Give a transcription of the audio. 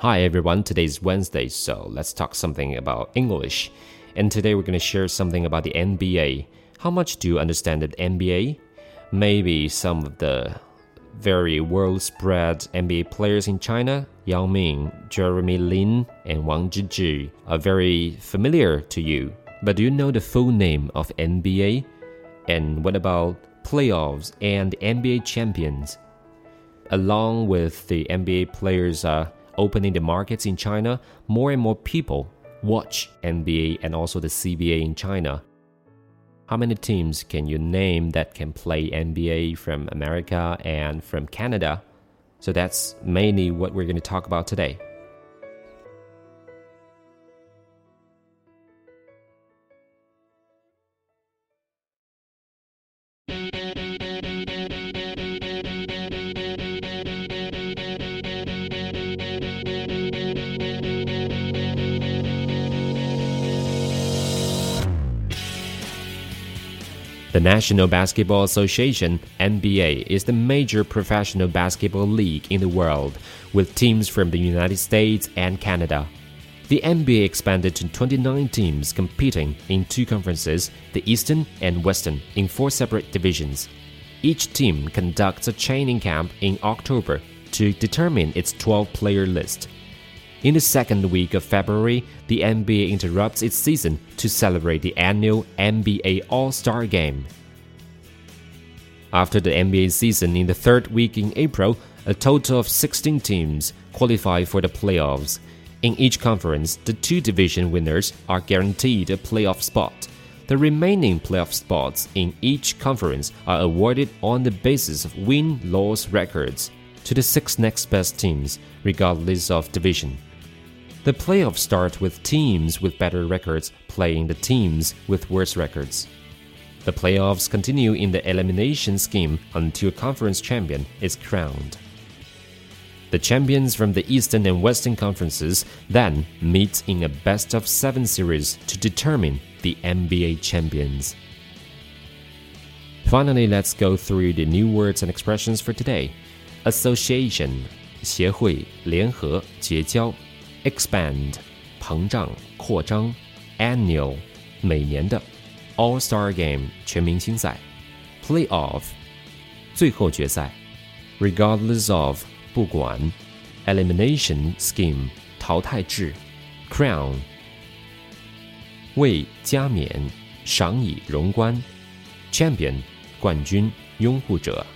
Hi everyone, today is Wednesday, so let's talk something about English. And today we're going to share something about the NBA. How much do you understand the NBA? Maybe some of the very world spread NBA players in China, Yao Ming, Jeremy Lin, and Wang Zhizhi, are very familiar to you. But do you know the full name of NBA? And what about playoffs and NBA champions? Along with the NBA players uh, opening the markets in China, more and more people watch NBA and also the CBA in China. How many teams can you name that can play NBA from America and from Canada? So that's mainly what we're going to talk about today. The National Basketball Association, NBA, is the major professional basketball league in the world, with teams from the United States and Canada. The NBA expanded to 29 teams competing in two conferences, the Eastern and Western, in four separate divisions. Each team conducts a training camp in October to determine its 12 player list. In the second week of February, the NBA interrupts its season to celebrate the annual NBA All Star Game. After the NBA season in the third week in April, a total of 16 teams qualify for the playoffs. In each conference, the two division winners are guaranteed a playoff spot. The remaining playoff spots in each conference are awarded on the basis of win loss records to the six next best teams, regardless of division. The playoffs start with teams with better records playing the teams with worse records. The playoffs continue in the elimination scheme until a conference champion is crowned. The champions from the Eastern and Western conferences then meet in a best of seven series to determine the NBA champions. Finally, let's go through the new words and expressions for today. Association 协会联合结交 expand 膨胀扩张，annual 每年的，All Star Game 全明星赛，Playoff 最后决赛，regardless of 不管，Elimination Scheme 淘汰制，Crown 为加冕赏以荣冠，Champion 冠军拥护者。